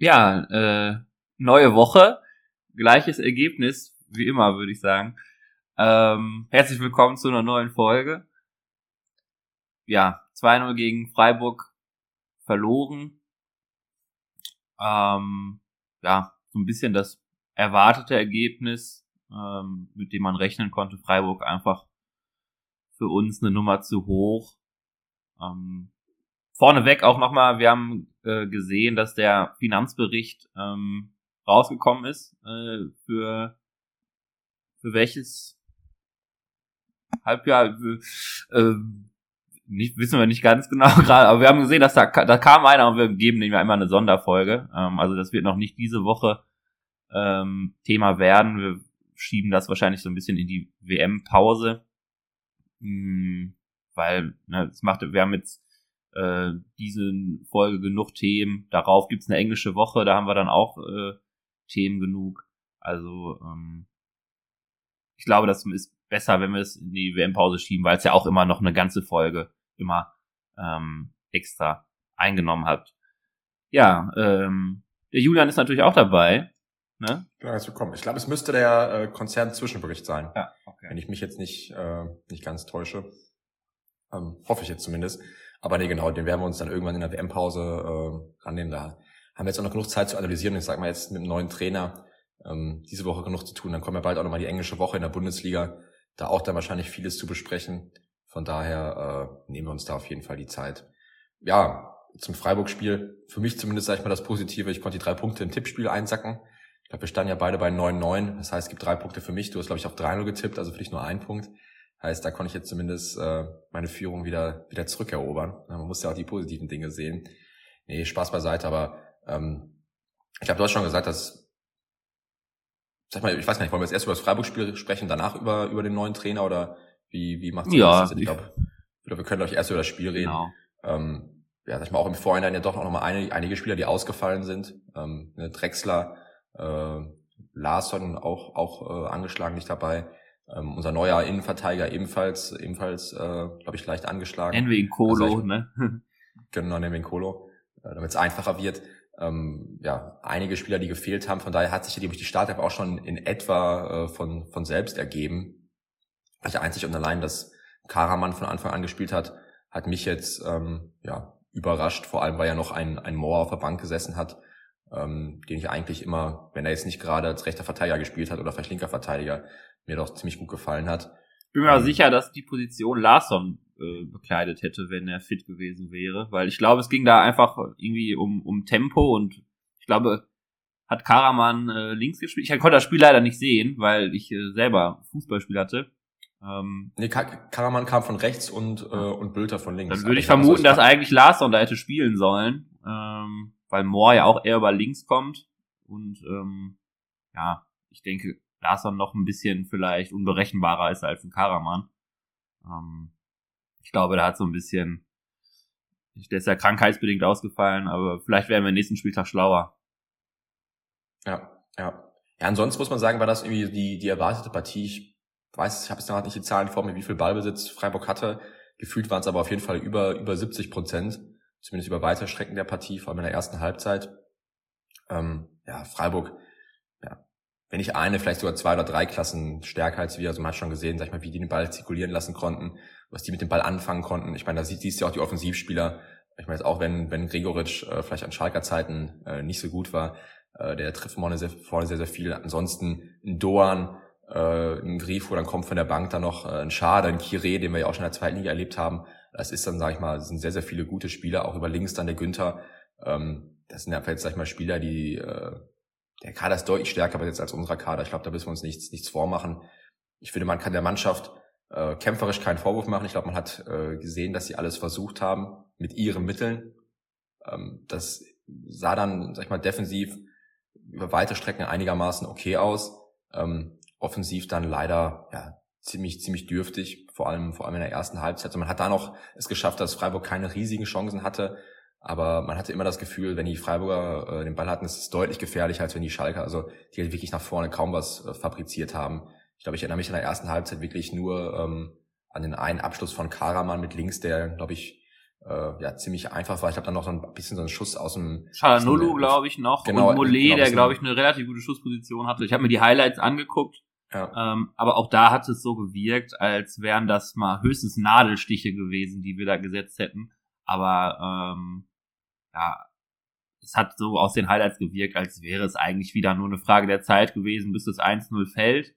Ja, äh, neue Woche, gleiches Ergebnis, wie immer, würde ich sagen. Ähm, herzlich willkommen zu einer neuen Folge. Ja, 2-0 gegen Freiburg verloren. Ähm, ja, so ein bisschen das erwartete Ergebnis, ähm, mit dem man rechnen konnte. Freiburg einfach für uns eine Nummer zu hoch. Ähm, vorneweg auch nochmal, wir haben äh, gesehen, dass der Finanzbericht ähm, rausgekommen ist äh, für für welches Halbjahr äh, nicht wissen wir nicht ganz genau gerade, aber wir haben gesehen, dass da da kam einer und wir geben dem ja immer eine Sonderfolge. Ähm, also das wird noch nicht diese Woche ähm, Thema werden. Wir schieben das wahrscheinlich so ein bisschen in die WM-Pause, hm, weil ne, es macht, wir haben jetzt äh, diese Folge genug Themen. Darauf gibt's eine englische Woche, da haben wir dann auch äh, Themen genug. Also ähm, ich glaube, das ist besser, wenn wir es in die WM-Pause schieben, weil es ja auch immer noch eine ganze Folge immer ähm, extra eingenommen hat. Ja, ähm, der Julian ist natürlich auch dabei. Ne? Ja, herzlich willkommen. Ich glaube, es müsste der äh, Konzern-Zwischenbericht sein. Ja, okay. Wenn ich mich jetzt nicht, äh, nicht ganz täusche. Ähm, hoffe ich jetzt zumindest. Aber nee, genau, den werden wir uns dann irgendwann in der WM-Pause äh, rannehmen. Da haben wir jetzt auch noch genug Zeit zu analysieren. Ich sag mal jetzt mit dem neuen Trainer ähm, diese Woche genug zu tun. Dann kommen ja bald auch nochmal die englische Woche in der Bundesliga. Da auch dann wahrscheinlich vieles zu besprechen. Von daher äh, nehmen wir uns da auf jeden Fall die Zeit. Ja, zum Freiburg-Spiel. Für mich zumindest, sag ich mal, das Positive. Ich konnte die drei Punkte im Tippspiel einsacken. Ich glaube, wir standen ja beide bei 9-9. Das heißt, es gibt drei Punkte für mich. Du hast, glaube ich, auf 3-0 getippt, also für dich nur ein Punkt. Heißt, da konnte ich jetzt zumindest äh, meine Führung wieder wieder zurückerobern. Man muss ja auch die positiven Dinge sehen. Nee, Spaß beiseite, aber ähm, ich glaube, du hast schon gesagt, dass sag mal, ich weiß gar nicht, wollen wir jetzt erst über das Freiburg-Spiel sprechen, danach über über den neuen Trainer oder wie wie macht's ja, das? Ich glaube, wir können euch erst über das Spiel reden. Genau. Ähm, ja, sag ich mal, auch im Vorhinein ja doch noch mal eine, einige Spieler, die ausgefallen sind. Ähm, ne, Drexler, äh, Larsson auch auch äh, angeschlagen nicht dabei. Ähm, unser neuer Innenverteidiger ebenfalls, ebenfalls, äh, glaube ich, leicht angeschlagen. Envin Kolo, also ne? genau, Envin Kolo, äh, damit es einfacher wird. Ähm, ja, einige Spieler, die gefehlt haben. Von daher hat sich ja die Startelf auch schon in etwa äh, von, von selbst ergeben. Also einzig und allein, dass Karaman von Anfang an gespielt hat, hat mich jetzt ähm, ja überrascht. Vor allem, weil ja noch ein, ein Moore auf der Bank gesessen hat, ähm, den ich eigentlich immer, wenn er jetzt nicht gerade als rechter Verteidiger gespielt hat oder vielleicht linker Verteidiger, mir doch ziemlich gut gefallen hat. Bin mir ähm, sicher, dass die Position Larsson äh, bekleidet hätte, wenn er fit gewesen wäre, weil ich glaube, es ging da einfach irgendwie um, um Tempo und ich glaube, hat Karaman äh, links gespielt. Ich konnte das Spiel leider nicht sehen, weil ich äh, selber Fußballspiel hatte. Ähm, nee, Karaman kam von rechts und, äh, und Bülter von links. Dann würde ich vermuten, dass eigentlich Larsson da hätte spielen sollen, ähm, weil Moore ja auch eher über links kommt. Und ähm, ja, ich denke, Larsson noch ein bisschen vielleicht unberechenbarer ist als ein Karaman. Ähm, ich glaube, da hat so ein bisschen, der ist ja krankheitsbedingt ausgefallen, aber vielleicht werden wir nächsten Spieltag schlauer. Ja, ja. Ja, ansonsten muss man sagen, war das irgendwie die, die erwartete Partie. Ich weiß, ich habe jetzt noch nicht die Zahlen vor mir, wie viel Ballbesitz Freiburg hatte. Gefühlt waren es aber auf jeden Fall über, über 70 Prozent, zumindest über weite Strecken der Partie, vor allem in der ersten Halbzeit. Ähm, ja, Freiburg wenn nicht eine, vielleicht sogar zwei oder drei Klassen stärker als wir. Also man hat schon gesehen, sag ich mal, wie die den Ball zirkulieren lassen konnten, was die mit dem Ball anfangen konnten. Ich meine, da siehst du ja auch die Offensivspieler. Ich meine, jetzt auch wenn, wenn Gregoritsch äh, vielleicht an Schalker Zeiten äh, nicht so gut war, äh, der trifft vorne sehr, vorne sehr, sehr viel. Ansonsten ein Doan, äh, ein Grifo, dann kommt von der Bank dann noch äh, ein Schade, ein Kire, den wir ja auch schon in der zweiten Liga erlebt haben. Das ist dann, sag ich mal, sind sehr, sehr viele gute Spieler, auch über links dann der Günther. Ähm, das sind ja jetzt, sag ich mal, Spieler, die äh, der Kader ist deutlich stärker jetzt als unserer Kader. Ich glaube, da müssen wir uns nichts, nichts vormachen. Ich finde, man kann der Mannschaft äh, kämpferisch keinen Vorwurf machen. Ich glaube, man hat äh, gesehen, dass sie alles versucht haben mit ihren Mitteln. Ähm, das sah dann, sag ich mal, defensiv über weite Strecken einigermaßen okay aus. Ähm, offensiv dann leider ja, ziemlich ziemlich dürftig, vor allem vor allem in der ersten Halbzeit. Und man hat da noch es geschafft, dass Freiburg keine riesigen Chancen hatte. Aber man hatte immer das Gefühl, wenn die Freiburger äh, den Ball hatten, ist es deutlich gefährlicher, als wenn die Schalker, also die halt wirklich nach vorne kaum was äh, fabriziert haben. Ich glaube, ich erinnere mich in der ersten Halbzeit wirklich nur ähm, an den einen Abschluss von Karaman mit links, der, glaube ich, äh, ja ziemlich einfach war. Ich habe dann noch so ein bisschen so einen Schuss aus dem Chalanolu, glaube ich, noch. Genau, und Mollet, genau, der, glaube ich, eine relativ gute Schussposition hatte. Ich habe mir die Highlights angeguckt. Ja. Ähm, aber auch da hat es so gewirkt, als wären das mal höchstens Nadelstiche gewesen, die wir da gesetzt hätten. Aber ähm, ja, es hat so aus den Highlights gewirkt, als wäre es eigentlich wieder nur eine Frage der Zeit gewesen, bis das 1-0 fällt.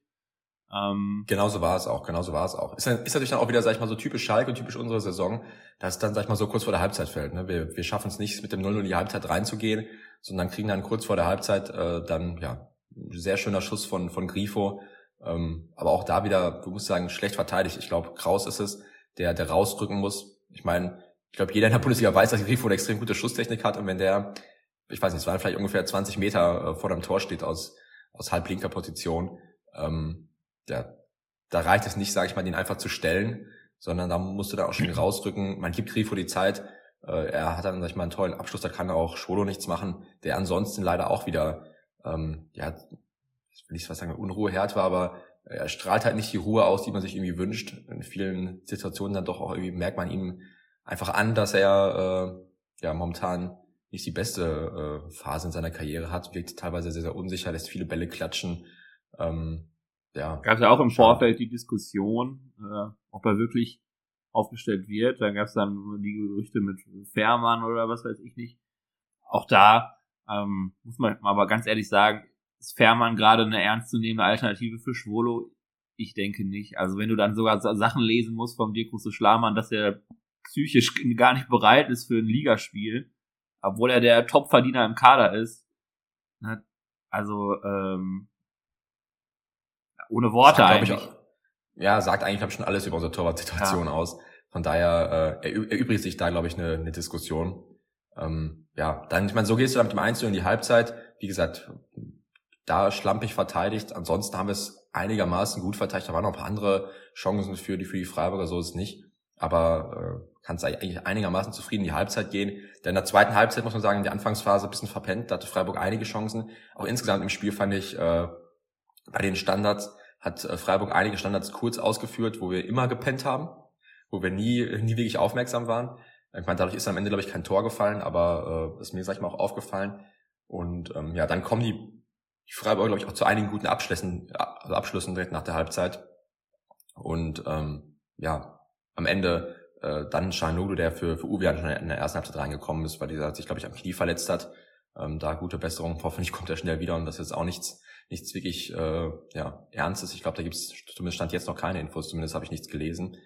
Ähm, genauso war es auch, genauso war es auch. Ist, ist natürlich dann auch wieder, sag ich mal, so typisch Schalke und typisch unsere Saison, dass dann, sag ich mal, so kurz vor der Halbzeit fällt. Ne? Wir, wir schaffen es nicht, mit dem 0-0 in die Halbzeit reinzugehen, sondern kriegen dann kurz vor der Halbzeit äh, dann, ja, sehr schöner Schuss von, von Grifo. Ähm, aber auch da wieder, du musst sagen, schlecht verteidigt. Ich glaube, Kraus ist es, der, der rausrücken muss. Ich meine, ich glaube, jeder in der Bundesliga weiß, dass Grifo eine extrem gute Schusstechnik hat und wenn der, ich weiß nicht, es waren vielleicht ungefähr 20 Meter äh, vor dem Tor steht aus, aus halblinker Position, ähm, der, da reicht es nicht, sage ich mal, den einfach zu stellen, sondern da musst du da auch schon rausrücken. Man gibt Grifo die Zeit. Äh, er hat dann, sag ich mal, einen tollen Abschluss, da kann auch Schwolo nichts machen, der ansonsten leider auch wieder, ähm, ja, ich will nicht was sagen, Unruheherd war, aber er strahlt halt nicht die Ruhe aus, die man sich irgendwie wünscht. In vielen Situationen dann doch auch irgendwie merkt man ihm einfach an, dass er äh, ja momentan nicht die beste äh, Phase in seiner Karriere hat, wirkt teilweise sehr, sehr unsicher, lässt viele Bälle klatschen. Ähm, ja. Gab es ja auch im Vorfeld die Diskussion, äh, ob er wirklich aufgestellt wird. Dann gab es dann die Gerüchte mit Fährmann oder was weiß ich nicht. Auch da ähm, muss man aber ganz ehrlich sagen, ist Fährmann gerade eine ernstzunehmende Alternative für Schwolo? Ich denke nicht. Also wenn du dann sogar Sachen lesen musst vom Dirk Schlamann, dass er psychisch gar nicht bereit ist für ein Ligaspiel, obwohl er der Topverdiener im Kader ist. Ne? Also ähm, ohne Worte sagt, eigentlich. Ich, ja, sagt eigentlich, glaube ich, schon alles über unsere Torwart-Situation ja. aus. Von daher äh, erübrigt sich da, glaube ich, eine, eine Diskussion. Ähm, ja, dann, ich meine, so gehst du dann mit dem Einzel in die Halbzeit. Wie gesagt, da schlampig verteidigt. Ansonsten haben wir es einigermaßen gut verteidigt. Da waren noch ein paar andere Chancen für die, für die Freiburger, so ist es nicht. Aber äh, kannst eigentlich einigermaßen zufrieden in die Halbzeit gehen. Denn in der zweiten Halbzeit muss man sagen, in der Anfangsphase ein bisschen verpennt. Da hatte Freiburg einige Chancen. Auch insgesamt im Spiel fand ich äh, bei den Standards hat äh, Freiburg einige Standards kurz ausgeführt, wo wir immer gepennt haben, wo wir nie, nie wirklich aufmerksam waren. Ich meine, dadurch ist am Ende, glaube ich, kein Tor gefallen, aber äh, ist mir, sag ich mal, auch aufgefallen. Und ähm, ja, dann kommen die, die Freiburg, glaube ich, auch zu einigen guten Abschlüssen, also Abschlüssen direkt nach der Halbzeit. Und ähm, ja, am Ende äh, dann Shanoglu, der für, für Uwe in der ersten Halbzeit reingekommen ist, weil dieser sich, glaube ich, am Knie verletzt hat. Ähm, da gute Besserung. Hoffentlich kommt er schnell wieder und das ist auch nichts, nichts wirklich äh, ja, Ernstes. Ich glaube, da gibt es zumindest stand jetzt noch keine Infos, zumindest habe ich nichts gelesen.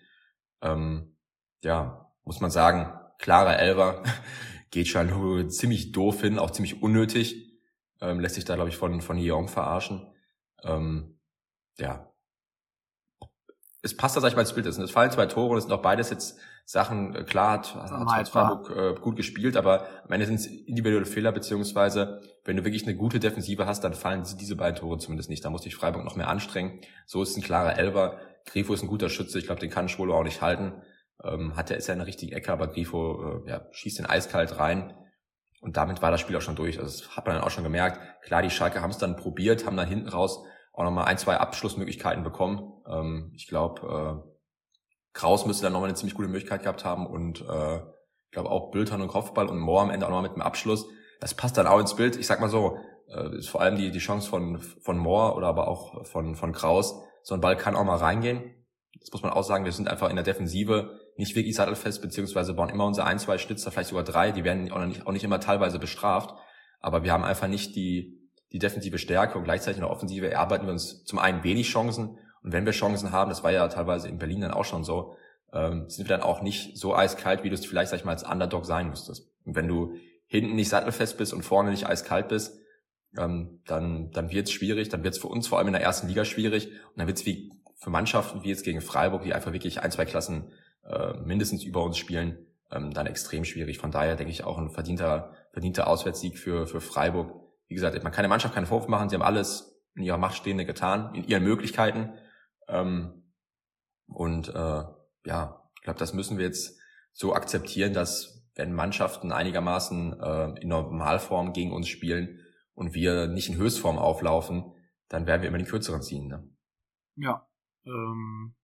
Ähm, ja, muss man sagen, klarer Elver geht Shanoglu ziemlich doof hin, auch ziemlich unnötig. Ähm, lässt sich da, glaube ich, von, von Yeong verarschen. Ähm, ja, es passt da, sag ich mal, ins Bild. Es fallen zwei Tore und es sind auch beides jetzt Sachen, äh, klar hat, hat Freiburg äh, gut gespielt, aber am Ende sind es individuelle Fehler, beziehungsweise wenn du wirklich eine gute Defensive hast, dann fallen diese beiden Tore zumindest nicht. Da muss sich Freiburg noch mehr anstrengen. So ist ein klarer Elber. Grifo ist ein guter Schütze, ich glaube, den kann Schwolo auch nicht halten. Ähm, hat er ist ja in der richtigen Ecke, aber Grifo äh, ja, schießt den eiskalt rein. Und damit war das Spiel auch schon durch. Also das hat man dann auch schon gemerkt. Klar, die Schalke haben es dann probiert, haben dann hinten raus auch nochmal ein, zwei Abschlussmöglichkeiten bekommen. Ähm, ich glaube, äh, Kraus müsste dann nochmal eine ziemlich gute Möglichkeit gehabt haben und äh, ich glaube auch Bültern und Kopfball und Moore am Ende auch nochmal mit einem Abschluss. Das passt dann auch ins Bild. Ich sag mal so, äh, ist vor allem die, die Chance von, von Moore oder aber auch von, von Kraus. So ein Ball kann auch mal reingehen. Das muss man auch sagen, wir sind einfach in der Defensive nicht wirklich sattelfest, beziehungsweise bauen immer unsere ein, zwei Schnitzer, vielleicht sogar drei, die werden auch nicht, auch nicht immer teilweise bestraft. Aber wir haben einfach nicht die, die defensive Stärke und gleichzeitig in der Offensive erarbeiten wir uns zum einen wenig Chancen und wenn wir Chancen haben, das war ja teilweise in Berlin dann auch schon so, ähm, sind wir dann auch nicht so eiskalt, wie du es vielleicht, sag ich mal, als Underdog sein müsstest. Und wenn du hinten nicht sattelfest bist und vorne nicht eiskalt bist, ähm, dann, dann wird es schwierig, dann wird es für uns vor allem in der ersten Liga schwierig und dann wird es wie für Mannschaften wie jetzt gegen Freiburg, die einfach wirklich ein, zwei Klassen äh, mindestens über uns spielen, ähm, dann extrem schwierig. Von daher denke ich auch ein verdienter, verdienter Auswärtskrieg für, für Freiburg wie gesagt, man kann der Mannschaft keinen Vorwurf machen, sie haben alles in ihrer Macht Stehende getan, in ihren Möglichkeiten. Ähm, und äh, ja, ich glaube, das müssen wir jetzt so akzeptieren, dass wenn Mannschaften einigermaßen äh, in Normalform gegen uns spielen und wir nicht in Höchstform auflaufen, dann werden wir immer den kürzeren ziehen. Ne? Ja. Ähm,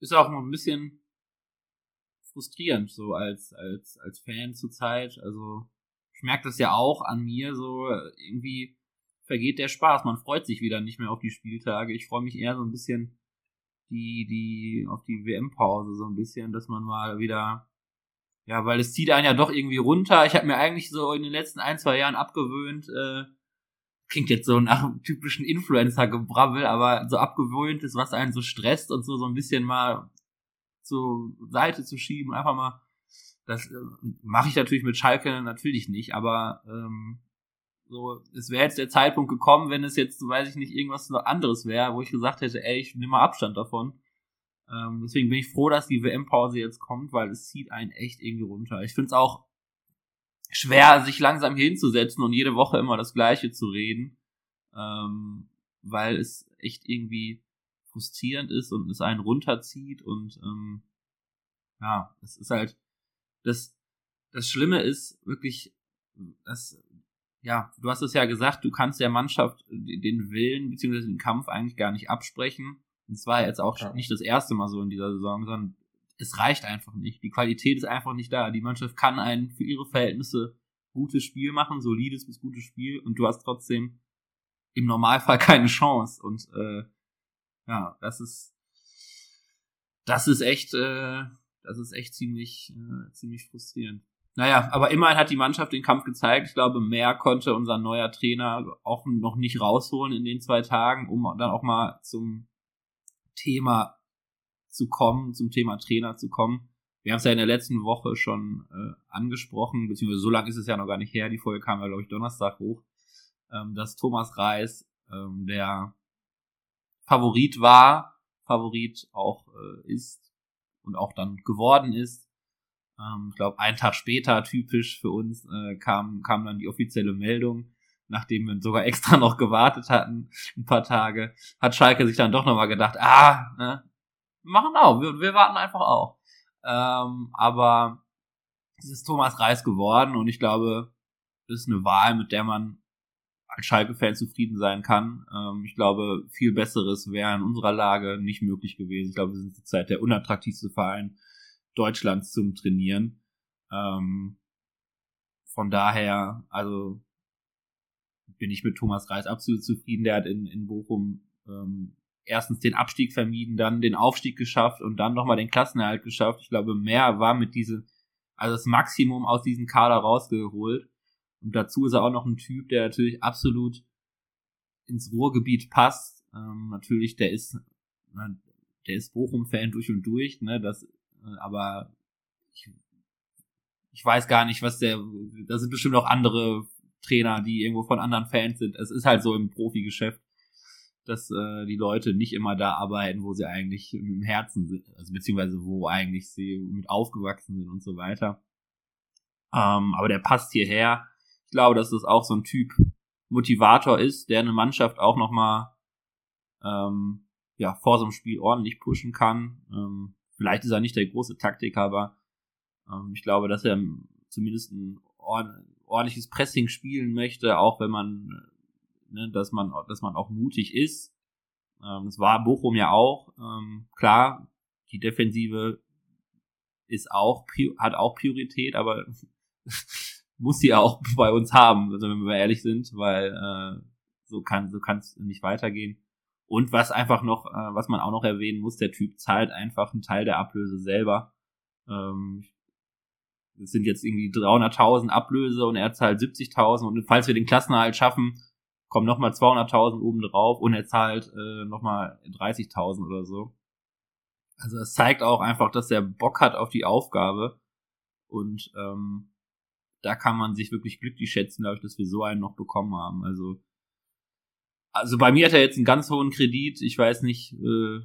ist auch ein bisschen frustrierend, so als, als, als Fan zurzeit. Also ich merke das ja auch an mir, so irgendwie vergeht der Spaß. Man freut sich wieder nicht mehr auf die Spieltage. Ich freue mich eher so ein bisschen die, die, auf die WM-Pause, so ein bisschen, dass man mal wieder, ja, weil es zieht einen ja doch irgendwie runter. Ich habe mir eigentlich so in den letzten ein, zwei Jahren abgewöhnt, äh, klingt jetzt so nach einem typischen Influencer-Gebrabbel, aber so abgewöhnt ist, was einen so stresst und so, so ein bisschen mal zur Seite zu schieben, einfach mal, das äh, mache ich natürlich mit Schalke natürlich nicht, aber ähm, so, es wäre jetzt der Zeitpunkt gekommen, wenn es jetzt, weiß ich nicht, irgendwas anderes wäre, wo ich gesagt hätte, ey, ich nehme mal Abstand davon. Ähm, deswegen bin ich froh, dass die WM-Pause jetzt kommt, weil es zieht einen echt irgendwie runter. Ich finde es auch schwer, sich langsam hinzusetzen und jede Woche immer das Gleiche zu reden, ähm, weil es echt irgendwie frustrierend ist und es einen runterzieht und ähm, ja, es ist halt das das Schlimme ist wirklich, dass ja, du hast es ja gesagt, du kannst der Mannschaft den Willen bzw. den Kampf eigentlich gar nicht absprechen. Und zwar jetzt auch ja. nicht das erste Mal so in dieser Saison, sondern es reicht einfach nicht. Die Qualität ist einfach nicht da. Die Mannschaft kann ein für ihre Verhältnisse gutes Spiel machen, solides bis gutes Spiel, und du hast trotzdem im Normalfall keine Chance. Und äh, ja, das ist das ist echt, äh, das ist echt ziemlich, äh, ziemlich frustrierend. Naja, aber immerhin hat die Mannschaft den Kampf gezeigt. Ich glaube, mehr konnte unser neuer Trainer auch noch nicht rausholen in den zwei Tagen, um dann auch mal zum Thema zu kommen, zum Thema Trainer zu kommen. Wir haben es ja in der letzten Woche schon äh, angesprochen, beziehungsweise so lange ist es ja noch gar nicht her. Die Folge kam ja, glaube ich, Donnerstag hoch, ähm, dass Thomas Reis ähm, der Favorit war, Favorit auch äh, ist und auch dann geworden ist. Ähm, ich glaube, einen Tag später, typisch für uns, äh, kam, kam dann die offizielle Meldung, nachdem wir sogar extra noch gewartet hatten, ein paar Tage, hat Schalke sich dann doch nochmal gedacht, ah, ne, machen auch, wir, wir warten einfach auch. Ähm, aber es ist Thomas Reis geworden und ich glaube, das ist eine Wahl, mit der man als Schalke-Fan zufrieden sein kann. Ähm, ich glaube, viel Besseres wäre in unserer Lage nicht möglich gewesen. Ich glaube, wir sind zurzeit der unattraktivste Verein Deutschlands zum Trainieren. Ähm, von daher, also bin ich mit Thomas Reis absolut zufrieden. Der hat in, in Bochum ähm, erstens den Abstieg vermieden, dann den Aufstieg geschafft und dann nochmal den Klassenerhalt geschafft. Ich glaube, mehr war mit diesem, also das Maximum aus diesem Kader rausgeholt. Und dazu ist er auch noch ein Typ, der natürlich absolut ins Ruhrgebiet passt. Ähm, natürlich, der ist, der ist Bochum-Fan durch und durch, ne, das, äh, aber ich, ich weiß gar nicht, was der, da sind bestimmt auch andere Trainer, die irgendwo von anderen Fans sind. Es ist halt so im Profigeschäft dass äh, die Leute nicht immer da arbeiten, wo sie eigentlich im Herzen sind, also beziehungsweise wo eigentlich sie mit aufgewachsen sind und so weiter. Ähm, aber der passt hierher. Ich glaube, dass das auch so ein Typ Motivator ist, der eine Mannschaft auch nochmal ähm, ja, vor so einem Spiel ordentlich pushen kann. Ähm, vielleicht ist er nicht der große Taktiker, aber ähm, ich glaube, dass er zumindest ein ordentliches Pressing spielen möchte, auch wenn man ne, dass man, dass man auch mutig ist. Ähm, das war Bochum ja auch. Ähm, klar, die Defensive ist auch, hat auch Priorität, aber muss sie auch bei uns haben, also wenn wir ehrlich sind, weil äh, so kann so kann es nicht weitergehen. Und was einfach noch, äh, was man auch noch erwähnen muss, der Typ zahlt einfach einen Teil der Ablöse selber. Ähm, es sind jetzt irgendwie 300.000 Ablöse und er zahlt 70.000 und falls wir den Klassenerhalt schaffen, kommen nochmal 200.000 oben drauf und er zahlt äh, nochmal 30.000 oder so. Also es zeigt auch einfach, dass er Bock hat auf die Aufgabe und ähm, da kann man sich wirklich glücklich schätzen, dadurch, dass wir so einen noch bekommen haben. Also also bei mir hat er jetzt einen ganz hohen Kredit. Ich weiß nicht. Äh,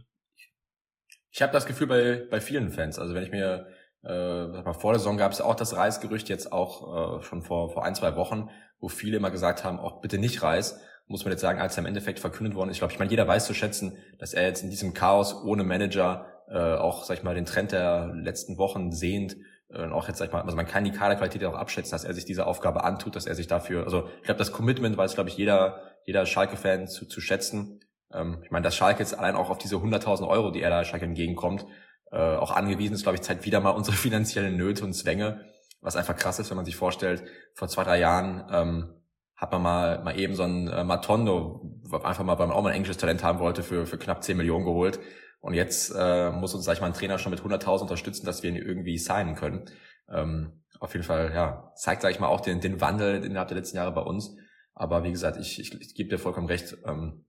ich habe das Gefühl bei bei vielen Fans. Also wenn ich mir äh, vor der Saison gab es auch das Reisgerücht jetzt auch äh, schon vor vor ein zwei Wochen wo viele immer gesagt haben, auch bitte nicht Reis, muss man jetzt sagen, als er im Endeffekt verkündet worden ist. Ich glaube, ich meine, jeder weiß zu schätzen, dass er jetzt in diesem Chaos ohne Manager äh, auch, sag ich mal, den Trend der letzten Wochen sehend und auch jetzt, sag ich mal, also man kann die Kaderqualität auch abschätzen, dass er sich diese Aufgabe antut, dass er sich dafür, also ich glaube, das Commitment weiß, glaube ich, jeder, jeder Schalke-Fan zu, zu schätzen. Ähm, ich meine, dass Schalke jetzt allein auch auf diese 100.000 Euro, die er da Schalke entgegenkommt, äh, auch angewiesen ist, glaube ich, zeigt wieder mal unsere finanziellen Nöte und Zwänge, was einfach krass ist, wenn man sich vorstellt, vor zwei, drei Jahren ähm, hat man mal, mal eben so ein äh, Matondo, einfach mal, weil man auch mal ein englisches Talent haben wollte, für, für knapp 10 Millionen geholt. Und jetzt äh, muss uns, sag ich mal, ein Trainer schon mit 100.000 unterstützen, dass wir ihn irgendwie signen können. Ähm, auf jeden Fall, ja, zeigt, sag ich mal, auch den, den Wandel innerhalb der letzten Jahre bei uns. Aber wie gesagt, ich, ich, ich gebe dir vollkommen recht. Ähm,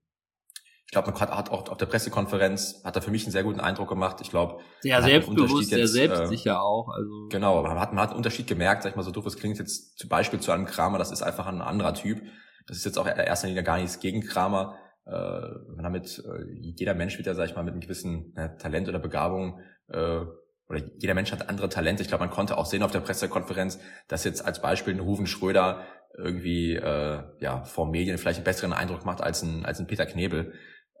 ich glaube, man hat auch auf der Pressekonferenz, hat er für mich einen sehr guten Eindruck gemacht. Ich glaube, sehr selbstbewusst, sehr selbstsicher äh, auch. Also genau, man hat, man hat einen Unterschied gemerkt, sag ich mal, so doof es klingt jetzt zum Beispiel zu einem Kramer, das ist einfach ein anderer Typ. Das ist jetzt auch in erster Linie gar nichts gegen Kramer. Äh, damit, äh, jeder Mensch wird ja, sag ich mal, mit einem gewissen äh, Talent oder Begabung oder jeder Mensch hat andere Talente. Ich glaube, man konnte auch sehen auf der Pressekonferenz, dass jetzt als Beispiel ein Ruven Schröder irgendwie äh, ja vor Medien vielleicht einen besseren Eindruck macht als ein als ein Peter Knebel.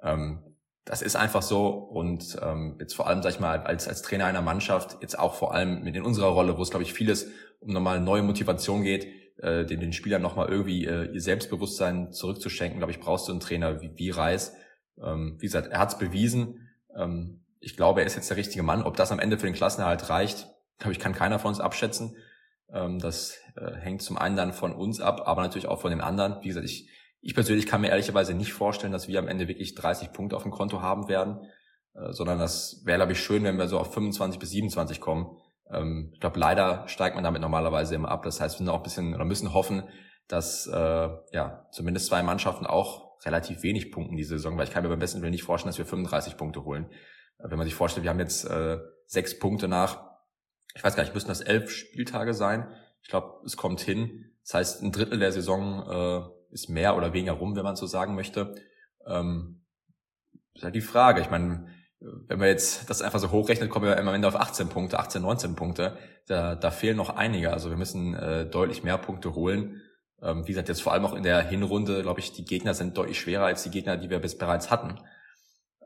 Ähm, das ist einfach so und ähm, jetzt vor allem, sag ich mal, als, als Trainer einer Mannschaft, jetzt auch vor allem mit in unserer Rolle, wo es, glaube ich, vieles um nochmal neue Motivation geht, äh, den, den Spielern nochmal irgendwie äh, ihr Selbstbewusstsein zurückzuschenken, glaube ich, brauchst du einen Trainer wie, wie Reis. Ähm, wie gesagt, er hat es bewiesen. Ähm, ich glaube, er ist jetzt der richtige Mann. Ob das am Ende für den Klassenerhalt reicht, glaube ich, kann keiner von uns abschätzen. Ähm, das äh, hängt zum einen dann von uns ab, aber natürlich auch von den anderen. Wie gesagt, ich ich persönlich kann mir ehrlicherweise nicht vorstellen, dass wir am Ende wirklich 30 Punkte auf dem Konto haben werden, äh, sondern das wäre, glaube ich, schön, wenn wir so auf 25 bis 27 kommen. Ähm, ich glaube, leider steigt man damit normalerweise immer ab. Das heißt, wir sind auch ein bisschen oder müssen hoffen, dass äh, ja zumindest zwei Mannschaften auch relativ wenig punkten diese Saison, weil ich kann mir beim besten Willen nicht vorstellen, dass wir 35 Punkte holen. Äh, wenn man sich vorstellt, wir haben jetzt äh, sechs Punkte nach, ich weiß gar nicht, müssen das elf Spieltage sein. Ich glaube, es kommt hin. Das heißt, ein Drittel der Saison äh, ist mehr oder weniger rum, wenn man so sagen möchte. Ähm, ist halt die Frage. Ich meine, wenn man jetzt das einfach so hochrechnet, kommen wir am Ende auf 18 Punkte, 18, 19 Punkte. Da, da fehlen noch einige. Also wir müssen äh, deutlich mehr Punkte holen. Ähm, wie gesagt, jetzt vor allem auch in der Hinrunde, glaube ich, die Gegner sind deutlich schwerer als die Gegner, die wir bis bereits hatten.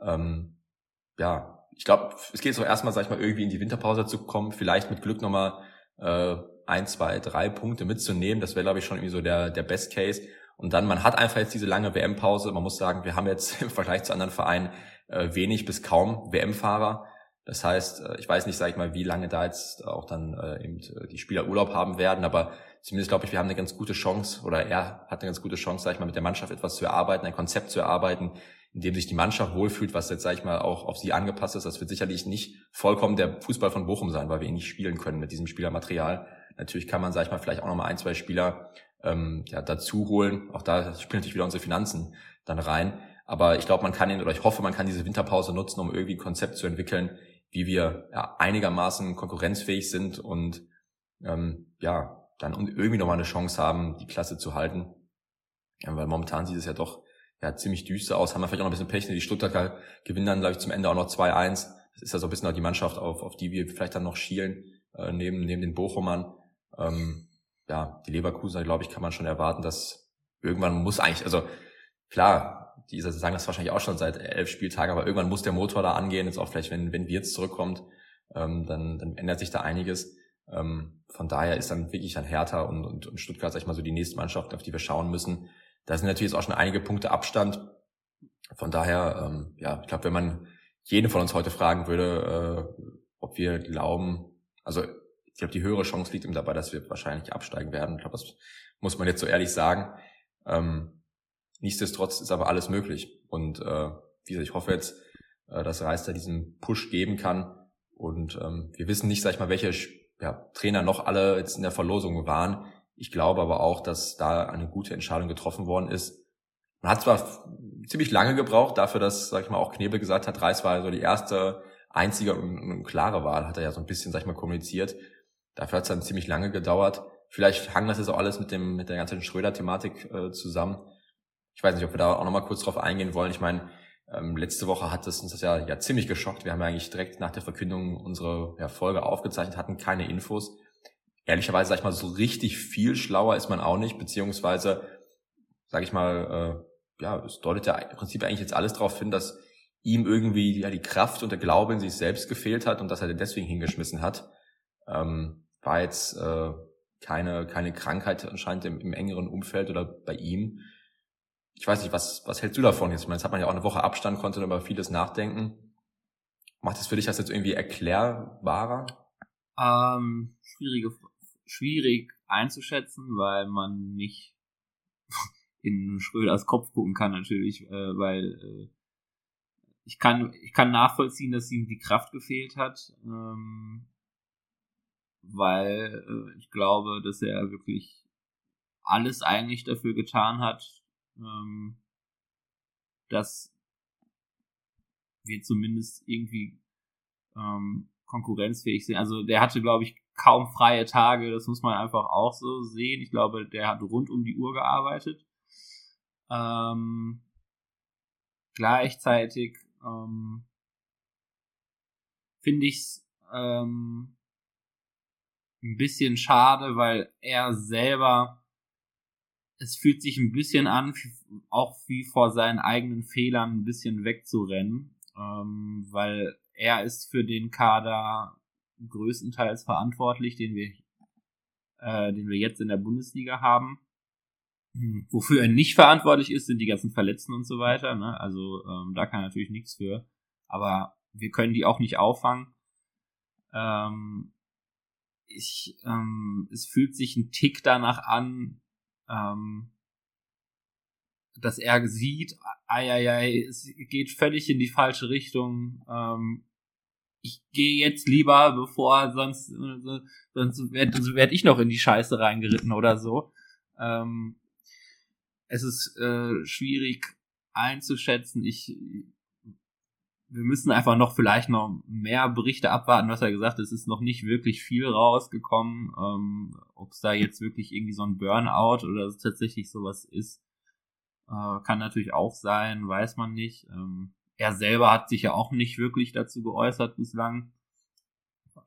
Ähm, ja, ich glaube, es geht so erstmal, sag ich mal, irgendwie in die Winterpause zu kommen, vielleicht mit Glück nochmal äh, ein, zwei, drei Punkte mitzunehmen. Das wäre, glaube ich, schon irgendwie so der, der Best Case. Und dann, man hat einfach jetzt diese lange WM-Pause. Man muss sagen, wir haben jetzt im Vergleich zu anderen Vereinen äh, wenig bis kaum WM-Fahrer. Das heißt, äh, ich weiß nicht, sag ich mal, wie lange da jetzt auch dann äh, eben die Spieler Urlaub haben werden, aber zumindest glaube ich, wir haben eine ganz gute Chance oder er hat eine ganz gute Chance, sag ich mal, mit der Mannschaft etwas zu erarbeiten, ein Konzept zu erarbeiten, in dem sich die Mannschaft wohlfühlt, was jetzt, sag ich mal, auch auf sie angepasst ist. Das wird sicherlich nicht vollkommen der Fußball von Bochum sein, weil wir ihn nicht spielen können mit diesem Spielermaterial. Natürlich kann man, sag ich mal, vielleicht auch nochmal ein, zwei Spieler ähm, ja, dazu holen. Auch da spielen natürlich wieder unsere Finanzen dann rein. Aber ich glaube, man kann ihn, oder ich hoffe, man kann diese Winterpause nutzen, um irgendwie ein Konzept zu entwickeln, wie wir ja, einigermaßen konkurrenzfähig sind und ähm, ja, dann irgendwie nochmal eine Chance haben, die Klasse zu halten. Ja, weil momentan sieht es ja doch ja, ziemlich düster aus. Haben wir vielleicht auch noch ein bisschen Pech. Die Stuttgarter gewinnen dann, glaube ich, zum Ende auch noch 2-1. Das ist ja so ein bisschen auch die Mannschaft, auf, auf die wir vielleicht dann noch schielen, äh, neben, neben den Bochumern. Ähm, ja, die Leverkusener, glaube ich, kann man schon erwarten, dass irgendwann muss eigentlich, also klar, die sagen das wahrscheinlich auch schon seit elf Spieltagen, aber irgendwann muss der Motor da angehen, jetzt auch vielleicht, wenn, wenn Wirtz zurückkommt, ähm, dann, dann ändert sich da einiges. Ähm, von daher ist dann wirklich ein Hertha und, und, und Stuttgart, sag ich mal, so die nächste Mannschaft, auf die wir schauen müssen. Da sind natürlich jetzt auch schon einige Punkte Abstand. Von daher, ähm, ja, ich glaube, wenn man jeden von uns heute fragen würde, äh, ob wir glauben, also ich glaube, die höhere Chance liegt ihm dabei, dass wir wahrscheinlich absteigen werden. Ich glaube, das muss man jetzt so ehrlich sagen. Ähm, nichtsdestotrotz ist aber alles möglich. Und äh, wie gesagt, ich hoffe jetzt, äh, dass Reis da diesen Push geben kann. Und ähm, wir wissen nicht, sag ich mal, welche ja, Trainer noch alle jetzt in der Verlosung waren. Ich glaube aber auch, dass da eine gute Entscheidung getroffen worden ist. Man hat zwar ziemlich lange gebraucht dafür, dass, sag ich mal, auch Knebel gesagt hat, Reis war so die erste, einzige und, und klare Wahl, hat er ja so ein bisschen, sag ich mal, kommuniziert. Dafür hat es dann ziemlich lange gedauert. Vielleicht hang das jetzt auch alles mit dem mit der ganzen Schröder-Thematik äh, zusammen. Ich weiß nicht, ob wir da auch nochmal kurz drauf eingehen wollen. Ich meine, ähm, letzte Woche hat es uns das ja, ja ziemlich geschockt. Wir haben ja eigentlich direkt nach der Verkündung unsere ja, Folge aufgezeichnet, hatten keine Infos. Ehrlicherweise, sag ich mal, so richtig viel schlauer ist man auch nicht, beziehungsweise, sag ich mal, äh, ja, es deutet ja im Prinzip eigentlich jetzt alles darauf hin, dass ihm irgendwie ja die Kraft und der Glaube in sich selbst gefehlt hat und dass er den deswegen hingeschmissen hat. Ähm, war jetzt äh, keine, keine Krankheit anscheinend im, im engeren Umfeld oder bei ihm. Ich weiß nicht, was, was hältst du davon jetzt? Ich meine, jetzt hat man ja auch eine Woche Abstand, konnte über vieles nachdenken. Macht es für dich das jetzt irgendwie erklärbarer? Ähm, schwierige, schwierig einzuschätzen, weil man nicht in Schröders Kopf gucken kann natürlich, äh, weil äh, ich kann ich kann nachvollziehen, dass ihm die Kraft gefehlt hat, ähm, weil äh, ich glaube, dass er wirklich alles eigentlich dafür getan hat, ähm, dass wir zumindest irgendwie ähm, konkurrenzfähig sind. Also der hatte, glaube ich, kaum freie Tage, das muss man einfach auch so sehen. Ich glaube, der hat rund um die Uhr gearbeitet. Ähm, gleichzeitig ähm, finde ich es ähm, ein bisschen schade, weil er selber, es fühlt sich ein bisschen an, auch wie vor seinen eigenen Fehlern ein bisschen wegzurennen, ähm, weil er ist für den Kader größtenteils verantwortlich, den wir, äh, den wir jetzt in der Bundesliga haben. Hm, wofür er nicht verantwortlich ist, sind die ganzen Verletzten und so weiter. Ne? Also ähm, da kann er natürlich nichts für. Aber wir können die auch nicht auffangen. Ähm, ich, ähm, es fühlt sich ein Tick danach an, ähm, dass er sieht, ei, es geht völlig in die falsche Richtung. Ähm, ich gehe jetzt lieber, bevor sonst, sonst werde werd ich noch in die Scheiße reingeritten oder so. Ähm, es ist äh, schwierig einzuschätzen. Ich wir müssen einfach noch vielleicht noch mehr Berichte abwarten, was er gesagt hat. Es ist noch nicht wirklich viel rausgekommen. Ähm, Ob es da jetzt wirklich irgendwie so ein Burnout oder tatsächlich sowas ist, äh, kann natürlich auch sein, weiß man nicht. Ähm, er selber hat sich ja auch nicht wirklich dazu geäußert bislang.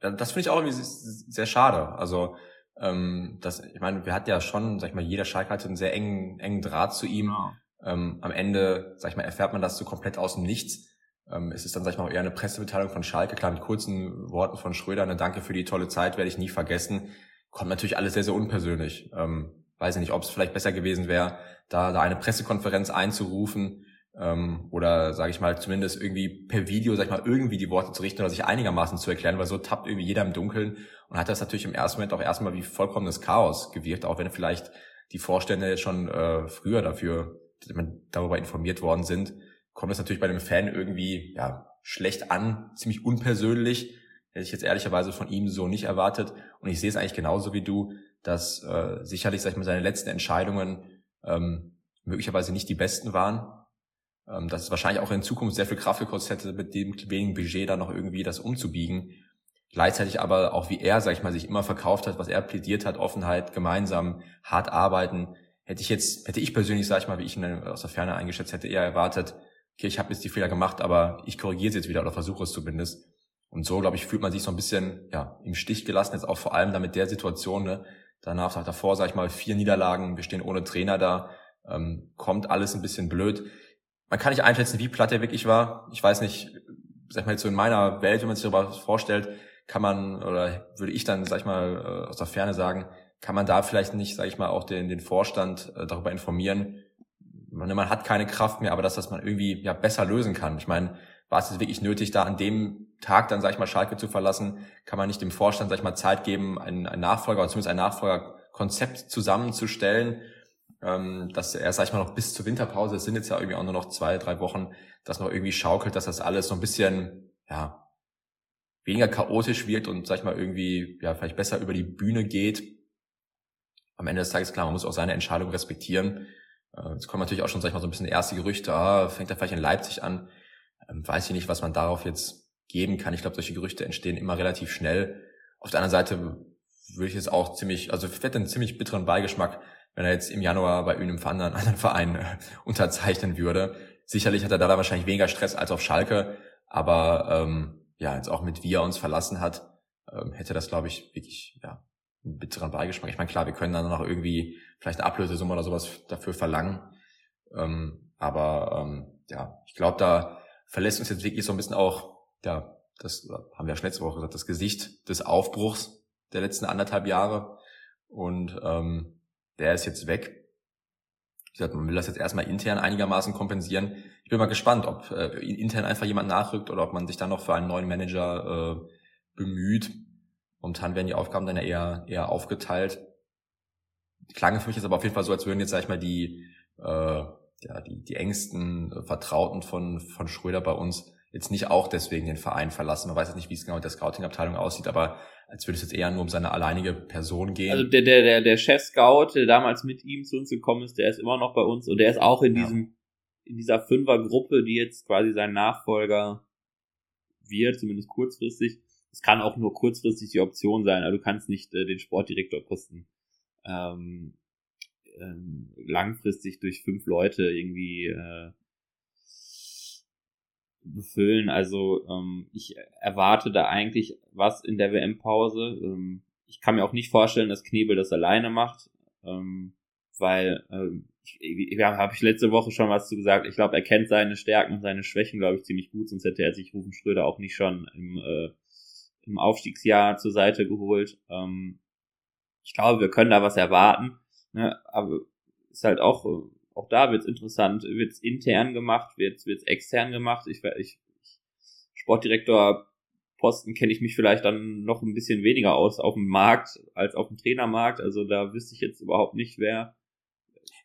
Das finde ich auch irgendwie sehr schade. Also ähm, das, ich meine, wir hatten ja schon, sag ich mal, jeder Schalke hatte einen sehr engen, engen Draht zu ihm. Genau. Ähm, am Ende, sag ich mal, erfährt man das so komplett aus dem Nichts. Ähm, es ist dann, sag ich mal, eher eine Pressemitteilung von Schalke, klar mit kurzen Worten von Schröder, eine Danke für die tolle Zeit, werde ich nie vergessen. Kommt natürlich alles sehr, sehr unpersönlich. Ähm, weiß ich nicht, ob es vielleicht besser gewesen wäre, da, da eine Pressekonferenz einzurufen ähm, oder sage ich mal zumindest irgendwie per Video, sag ich mal, irgendwie die Worte zu richten oder sich einigermaßen zu erklären, weil so tappt irgendwie jeder im Dunkeln und hat das natürlich im ersten Moment auch erstmal wie vollkommenes Chaos gewirkt, auch wenn vielleicht die Vorstände schon äh, früher dafür darüber informiert worden sind, kommt das natürlich bei dem Fan irgendwie ja schlecht an, ziemlich unpersönlich. Hätte ich jetzt ehrlicherweise von ihm so nicht erwartet. Und ich sehe es eigentlich genauso wie du, dass äh, sicherlich, sag ich mal, seine letzten Entscheidungen ähm, möglicherweise nicht die besten waren ähm, dass es wahrscheinlich auch in Zukunft sehr viel Kraft gekostet hätte, mit dem wenigen Budget da noch irgendwie das umzubiegen. Gleichzeitig aber auch wie er, sag ich mal, sich immer verkauft hat, was er plädiert hat, Offenheit, gemeinsam, hart arbeiten. Hätte ich jetzt, hätte ich persönlich, sag ich mal, wie ich ihn aus der Ferne eingeschätzt hätte, eher erwartet, okay, ich habe jetzt die Fehler gemacht, aber ich korrigiere es jetzt wieder oder versuche es zumindest. Und so, glaube ich, fühlt man sich so ein bisschen ja im Stich gelassen, jetzt auch vor allem damit der Situation, ne? danach, davor, sag ich mal, vier Niederlagen, wir stehen ohne Trainer da, ähm, kommt alles ein bisschen blöd man kann nicht einschätzen, wie platt er wirklich war. Ich weiß nicht, sag mal jetzt so in meiner Welt, wenn man sich darüber vorstellt, kann man, oder würde ich dann, sag ich mal, äh, aus der Ferne sagen, kann man da vielleicht nicht, sag ich mal, auch den, den Vorstand äh, darüber informieren. Man, hat keine Kraft mehr, aber das, was man irgendwie ja besser lösen kann. Ich meine, war es jetzt wirklich nötig, da an dem Tag dann, sag ich mal, Schalke zu verlassen? Kann man nicht dem Vorstand, sag ich mal, Zeit geben, einen, einen Nachfolger oder zumindest ein Nachfolgerkonzept zusammenzustellen? ähm, dass er, sag ich mal, noch bis zur Winterpause, es sind jetzt ja irgendwie auch nur noch zwei, drei Wochen, das noch irgendwie schaukelt, dass das alles so ein bisschen, ja, weniger chaotisch wird und, sag ich mal, irgendwie, ja, vielleicht besser über die Bühne geht. Am Ende des Tages, klar, man muss auch seine Entscheidung respektieren. Äh, es kommen natürlich auch schon, sag ich mal, so ein bisschen erste Gerüchte, ah, fängt er vielleicht in Leipzig an. Ähm, weiß ich nicht, was man darauf jetzt geben kann. Ich glaube, solche Gerüchte entstehen immer relativ schnell. Auf der anderen Seite würde ich es auch ziemlich, also ich hätte einen ziemlich bitteren Beigeschmack, wenn er jetzt im Januar bei einem anderen, anderen Verein äh, unterzeichnen würde. Sicherlich hat er da wahrscheinlich weniger Stress als auf Schalke, aber ähm, ja, jetzt auch mit wie er uns verlassen hat, ähm, hätte das, glaube ich, wirklich ja, einen bitteren Beigeschmack. Ich meine, klar, wir können dann noch irgendwie vielleicht eine Ablösesumme oder sowas dafür verlangen. Ähm, aber ähm, ja, ich glaube, da verlässt uns jetzt wirklich so ein bisschen auch, ja, das haben wir ja schon letzte Woche gesagt, das Gesicht des Aufbruchs der letzten anderthalb Jahre. Und ähm, der ist jetzt weg. wie gesagt, man will das jetzt erstmal intern einigermaßen kompensieren. Ich bin mal gespannt, ob äh, intern einfach jemand nachrückt oder ob man sich dann noch für einen neuen Manager äh, bemüht. Momentan werden die Aufgaben dann ja eher, eher aufgeteilt. Klang für mich jetzt aber auf jeden Fall so, als würden jetzt, sag ich mal, die, äh, ja, die, die engsten Vertrauten von, von Schröder bei uns jetzt nicht auch deswegen den Verein verlassen. Man weiß jetzt nicht, wie es genau mit der Scouting-Abteilung aussieht, aber als würde es jetzt eher nur um seine alleinige Person gehen. Also der, der, der, der Chef-Scout, der damals mit ihm zu uns gekommen ist, der ist immer noch bei uns und der ist auch in diesem, ja. in dieser Fünfer-Gruppe, die jetzt quasi sein Nachfolger wird, zumindest kurzfristig. Es kann auch nur kurzfristig die Option sein, aber du kannst nicht äh, den Sportdirektorposten ähm, ähm, langfristig durch fünf Leute irgendwie äh, befüllen. Also ähm, ich erwarte da eigentlich was in der WM-Pause. Ähm, ich kann mir auch nicht vorstellen, dass Knebel das alleine macht, ähm, weil ähm, ich, ja, habe ich letzte Woche schon was zu gesagt. Ich glaube, er kennt seine Stärken und seine Schwächen, glaube ich, ziemlich gut, sonst hätte er sich Rufen Schröder auch nicht schon im, äh, im Aufstiegsjahr zur Seite geholt. Ähm, ich glaube, wir können da was erwarten, ne? aber ist halt auch äh, auch da wird's interessant. Wird's intern gemacht, wird's, wird's extern gemacht. Ich, ich Sportdirektor Posten kenne ich mich vielleicht dann noch ein bisschen weniger aus auf dem Markt als auf dem Trainermarkt. Also da wüsste ich jetzt überhaupt nicht, wer.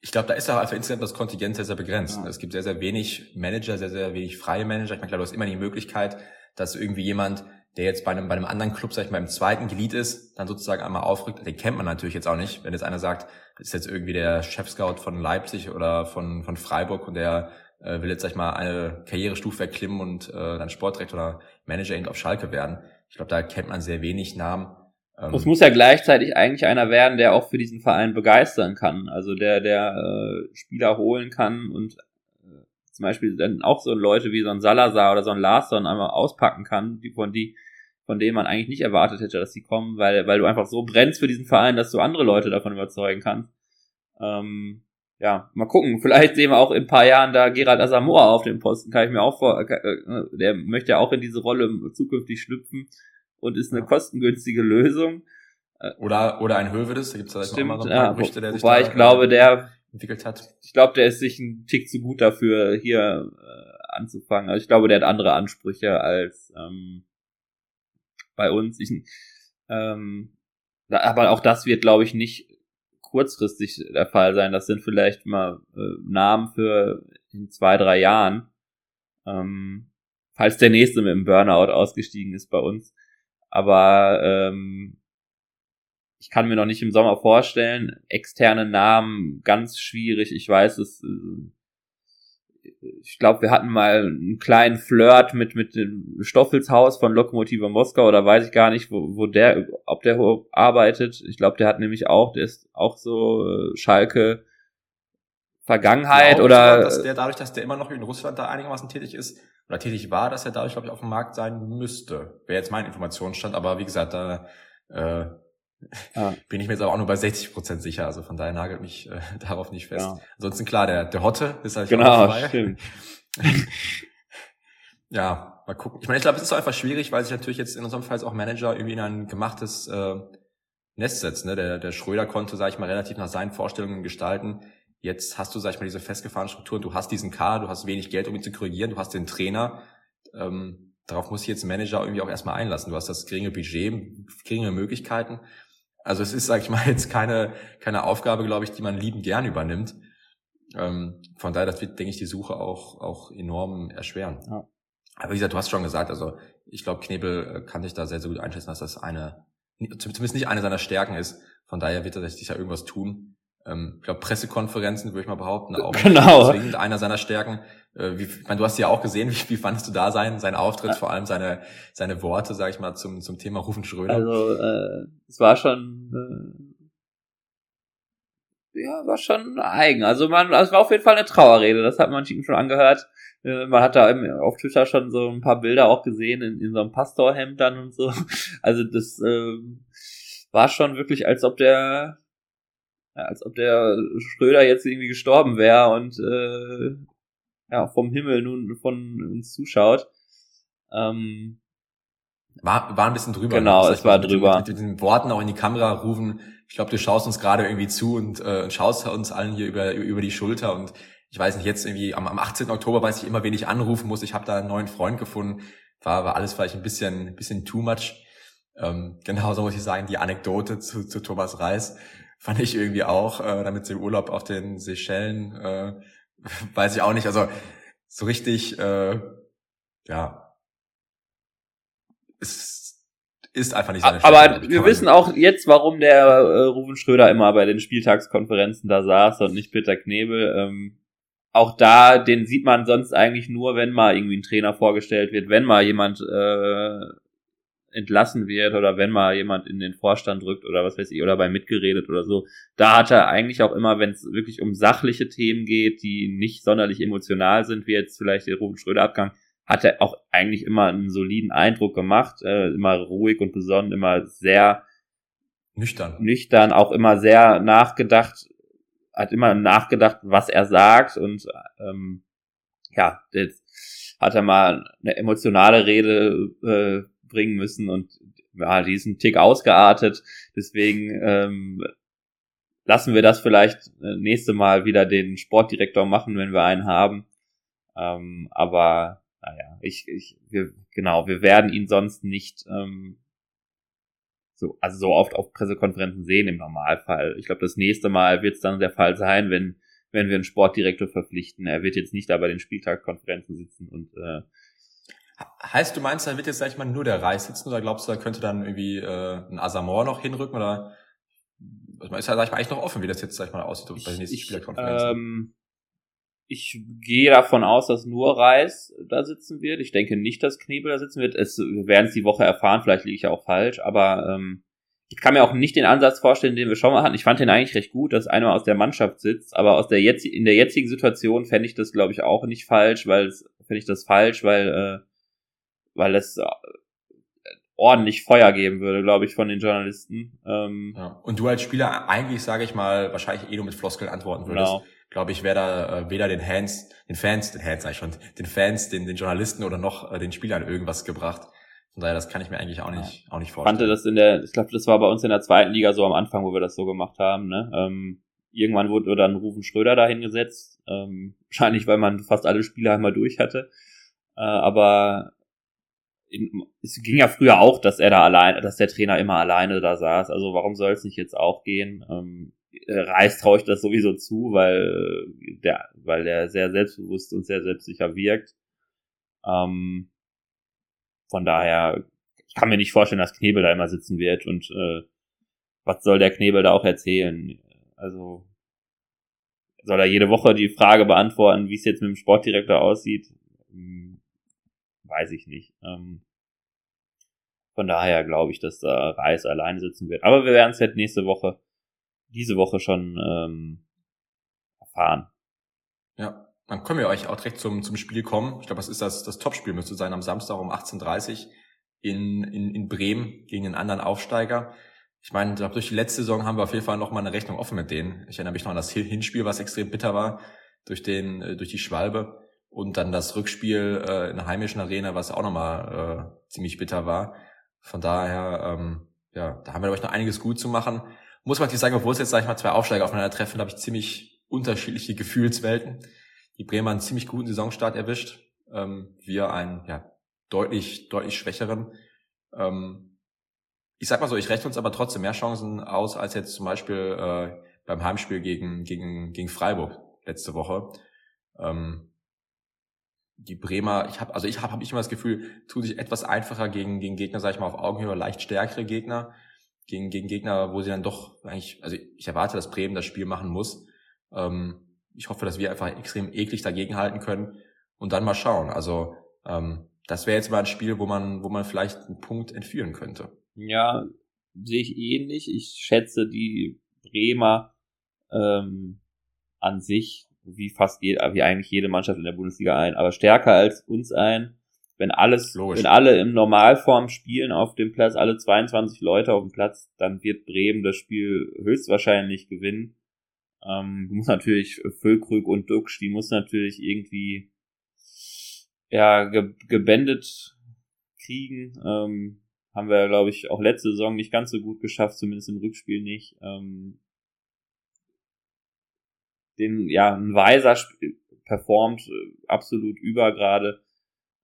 Ich glaube, da ist auch einfach insgesamt das Kontingent sehr, sehr begrenzt. Ja. Es gibt sehr, sehr wenig Manager, sehr, sehr wenig freie Manager. Ich meine, klar, du hast immer die Möglichkeit, dass irgendwie jemand der jetzt bei einem, bei einem anderen Club, sag ich mal, im zweiten Glied ist, dann sozusagen einmal aufrückt, den kennt man natürlich jetzt auch nicht. Wenn jetzt einer sagt, das ist jetzt irgendwie der Chef-Scout von Leipzig oder von, von Freiburg und der äh, will jetzt, sag ich mal, eine Karrierestufe erklimmen und äh, dann Sportdirektor oder Manager eben auf Schalke werden. Ich glaube, da kennt man sehr wenig Namen. Ähm, es muss ja gleichzeitig eigentlich einer werden, der auch für diesen Verein begeistern kann. Also der, der äh, Spieler holen kann und zum Beispiel dann auch so Leute wie so ein Salazar oder so ein Larsson einmal auspacken kann, die von die, von denen man eigentlich nicht erwartet hätte, dass sie kommen, weil, weil du einfach so brennst für diesen Verein, dass du andere Leute davon überzeugen kannst. Ähm, ja, mal gucken. Vielleicht sehen wir auch in ein paar Jahren da Gerald Asamoah auf dem Posten, kann ich mir auch vor, äh, der möchte ja auch in diese Rolle zukünftig schlüpfen und ist eine kostengünstige Lösung. Oder, oder ein Hövedes, da gibt es da Stimmt, noch mal so ein paar ja, Gerüchte, der sich Wobei ich glaube, der entwickelt hat. Ich glaube, der ist sich ein Tick zu gut dafür, hier äh, anzufangen. Also ich glaube, der hat andere Ansprüche als ähm, bei uns. Ich, ähm, aber auch das wird, glaube ich, nicht kurzfristig der Fall sein. Das sind vielleicht mal äh, Namen für in zwei, drei Jahren. Ähm, falls der nächste mit dem Burnout ausgestiegen ist bei uns. Aber ähm, ich kann mir noch nicht im Sommer vorstellen. Externe Namen, ganz schwierig. Ich weiß, es, äh, ich glaube, wir hatten mal einen kleinen Flirt mit, mit dem Stoffelshaus von Lokomotive Moskau oder weiß ich gar nicht, wo, wo der, ob der arbeitet. Ich glaube, der hat nämlich auch, der ist auch so äh, Schalke Vergangenheit glaube, oder. Dass der dadurch, dass der immer noch in Russland da einigermaßen tätig ist, oder tätig war, dass er dadurch, glaube ich, auf dem Markt sein müsste. Wäre jetzt mein Informationsstand, aber wie gesagt, da äh, ja. Bin ich mir jetzt aber auch nur bei 60 Prozent sicher, also von daher nagelt mich äh, darauf nicht fest. Ja. Ansonsten klar, der, der Hotte ist halt genau, auch dabei. Stimmt. ja, mal gucken. Ich meine, ich glaube, es ist einfach schwierig, weil sich natürlich jetzt in unserem Fall auch Manager irgendwie in ein gemachtes äh, Nest setzt. Ne? Der, der Schröder konnte, sag ich mal, relativ nach seinen Vorstellungen gestalten. Jetzt hast du, sag ich mal, diese festgefahrenen Strukturen, du hast diesen Kader, du hast wenig Geld, um ihn zu korrigieren, du hast den Trainer. Ähm, darauf muss sich jetzt ein Manager irgendwie auch erstmal einlassen. Du hast das geringe Budget, geringe Möglichkeiten. Also es ist, sag ich mal, jetzt keine, keine Aufgabe, glaube ich, die man liebend gern übernimmt. Ähm, von daher, das wird, denke ich, die Suche auch, auch enorm erschweren. Ja. Aber wie gesagt, du hast schon gesagt, also ich glaube, Knebel äh, kann sich da sehr, sehr gut einschätzen, dass das eine, zumindest nicht eine seiner Stärken ist. Von daher wird er sich ja irgendwas tun. Ähm, ich glaube, Pressekonferenzen, würde ich mal behaupten, auch genau. zwingend einer seiner Stärken. Äh, wie, ich meine, du hast ja auch gesehen, wie, wie fandest du da sein, sein Auftritt, ja. vor allem seine, seine Worte, sag ich mal, zum, zum Thema Rufen Schröder? Also, äh, es war schon, äh, ja, war schon eigen. Also man, also es war auf jeden Fall eine Trauerrede, das hat man schon angehört. Äh, man hat da im, auf Twitter schon so ein paar Bilder auch gesehen in, in so einem Pastorhemd dann und so. Also das äh, war schon wirklich, als ob der als ob der Schröder jetzt irgendwie gestorben wäre und äh, ja, vom Himmel nun von uns zuschaut. Ähm, War, war ein bisschen drüber. Genau, es war mit, drüber. Mit, mit, den Worten auch in die Kamera rufen. Ich glaube, du schaust uns gerade irgendwie zu und, äh, und schaust uns allen hier über, über die Schulter und ich weiß nicht, jetzt irgendwie am, am 18. Oktober weiß ich immer, wen ich anrufen muss. Ich habe da einen neuen Freund gefunden. War, war alles vielleicht ein bisschen, ein bisschen too much. Ähm, genauso muss ich sagen, die Anekdote zu, zu Thomas Reis fand ich irgendwie auch, äh, damit dem Urlaub auf den Seychellen, äh, weiß ich auch nicht. Also so richtig, äh, ja, es ist einfach nicht seine Aber Stelle, wir wissen auch jetzt, warum der äh, Ruven Schröder immer bei den Spieltagskonferenzen da saß und nicht Peter Knebel. Ähm, auch da, den sieht man sonst eigentlich nur, wenn mal irgendwie ein Trainer vorgestellt wird, wenn mal jemand äh, entlassen wird oder wenn mal jemand in den Vorstand drückt oder was weiß ich, oder bei mitgeredet oder so. Da hat er eigentlich auch immer, wenn es wirklich um sachliche Themen geht, die nicht sonderlich emotional sind, wie jetzt vielleicht der Ruben Schröder-Abgang, hat er auch eigentlich immer einen soliden Eindruck gemacht, äh, immer ruhig und besonnen, immer sehr nüchtern. Nüchtern, auch immer sehr nachgedacht, hat immer nachgedacht, was er sagt und ähm, ja, jetzt hat er mal eine emotionale Rede äh, bringen müssen und ja, die ist ein Tick ausgeartet. Deswegen ähm, lassen wir das vielleicht äh, nächste Mal wieder den Sportdirektor machen, wenn wir einen haben. Ähm, aber naja, ich, ich, wir, genau, wir werden ihn sonst nicht ähm, so, also so oft auf Pressekonferenzen sehen im Normalfall. Ich glaube, das nächste Mal wird es dann der Fall sein, wenn, wenn wir einen Sportdirektor verpflichten. Er wird jetzt nicht da bei den Spieltagskonferenzen sitzen und äh, Heißt, du meinst, da wird jetzt, sag ich mal, nur der Reis sitzen oder glaubst du, da könnte dann irgendwie äh, ein Asamoah noch hinrücken oder ist ja, sag ich mal, eigentlich noch offen, wie das jetzt, sag ich mal, aussieht bei den nächsten Spielerkonferenzen? Ähm, ich gehe davon aus, dass nur Reis da sitzen wird. Ich denke nicht, dass Knebel da sitzen wird. Es, wir werden es die Woche erfahren, vielleicht liege ich ja auch falsch, aber ähm, ich kann mir auch nicht den Ansatz vorstellen, den wir schon mal hatten. Ich fand den eigentlich recht gut, dass einer aus der Mannschaft sitzt, aber aus der jetzt in der jetzigen Situation fände ich das, glaube ich, auch nicht falsch, weil fände ich das falsch, weil äh, weil es äh, ordentlich Feuer geben würde, glaube ich, von den Journalisten. Ähm, ja. Und du als Spieler eigentlich, sage ich mal, wahrscheinlich eh nur mit Floskeln antworten würdest. Genau glaube ich, wäre da äh, weder den Fans, den Fans, den Fans sag ich schon, den Fans, den, den Journalisten oder noch äh, den Spielern irgendwas gebracht. Von daher, das kann ich mir eigentlich auch nicht, ja. auch nicht vorstellen. Ich fand das in der, ich glaube, das war bei uns in der zweiten Liga so am Anfang, wo wir das so gemacht haben. Ne? Ähm, irgendwann wurde dann Rufen Schröder da hingesetzt. Ähm, wahrscheinlich, weil man fast alle Spieler einmal durch hatte. Äh, aber es ging ja früher auch, dass er da allein, dass der Trainer immer alleine da saß. Also warum soll es nicht jetzt auch gehen? Ähm, äh, Reis traue ich das sowieso zu, weil der, weil der sehr selbstbewusst und sehr selbstsicher wirkt. Ähm, von daher, ich kann mir nicht vorstellen, dass Knebel da immer sitzen wird und äh, was soll der Knebel da auch erzählen? Also soll er jede Woche die Frage beantworten, wie es jetzt mit dem Sportdirektor aussieht? Weiß ich nicht. Ähm, von daher glaube ich, dass da Reis alleine sitzen wird. Aber wir werden es jetzt nächste Woche diese Woche schon ähm, erfahren. Ja, dann können wir euch auch direkt zum, zum Spiel kommen. Ich glaube, das ist das, das Topspiel, müsste sein am Samstag um 18.30 Uhr in, in, in Bremen gegen den anderen Aufsteiger. Ich meine, ich durch die letzte Saison haben wir auf jeden Fall noch mal eine Rechnung offen mit denen. Ich erinnere mich noch an das Hinspiel, was extrem bitter war, durch den, äh, durch die Schwalbe. Und dann das Rückspiel äh, in der heimischen Arena, was auch nochmal äh, ziemlich bitter war. Von daher, ähm, ja, da haben wir, glaube ich, noch einiges gut zu machen muss man natürlich sagen, obwohl es jetzt, sag ich mal, zwei Aufsteiger aufeinander treffen, habe ich ziemlich unterschiedliche Gefühlswelten. Die Bremer einen ziemlich guten Saisonstart erwischt. Ähm, wir einen, ja, deutlich, deutlich schwächeren. Ähm, ich sag mal so, ich rechne uns aber trotzdem mehr Chancen aus, als jetzt zum Beispiel äh, beim Heimspiel gegen, gegen, gegen Freiburg letzte Woche. Ähm, die Bremer, ich habe, also ich habe hab ich immer das Gefühl, tut sich etwas einfacher gegen, gegen Gegner, sag ich mal, auf Augenhöhe, leicht stärkere Gegner gegen, gegen Gegner, wo sie dann doch eigentlich, also ich erwarte, dass Bremen das Spiel machen muss. Ähm, ich hoffe, dass wir einfach extrem eklig dagegen halten können und dann mal schauen. Also ähm, das wäre jetzt mal ein Spiel, wo man, wo man vielleicht einen Punkt entführen könnte. Ja, sehe ich ähnlich. Ich schätze die Bremer ähm, an sich wie fast jede, wie eigentlich jede Mannschaft in der Bundesliga ein, aber stärker als uns ein wenn alles, Logisch. wenn alle im Normalform spielen auf dem Platz, alle 22 Leute auf dem Platz, dann wird Bremen das Spiel höchstwahrscheinlich gewinnen. Ähm, du musst natürlich Füllkrug und Duxch, die muss natürlich irgendwie ja ge gebändet kriegen. Ähm, haben wir, glaube ich, auch letzte Saison nicht ganz so gut geschafft, zumindest im Rückspiel nicht. Ähm, den, ja, ein Weiser performt äh, absolut über gerade.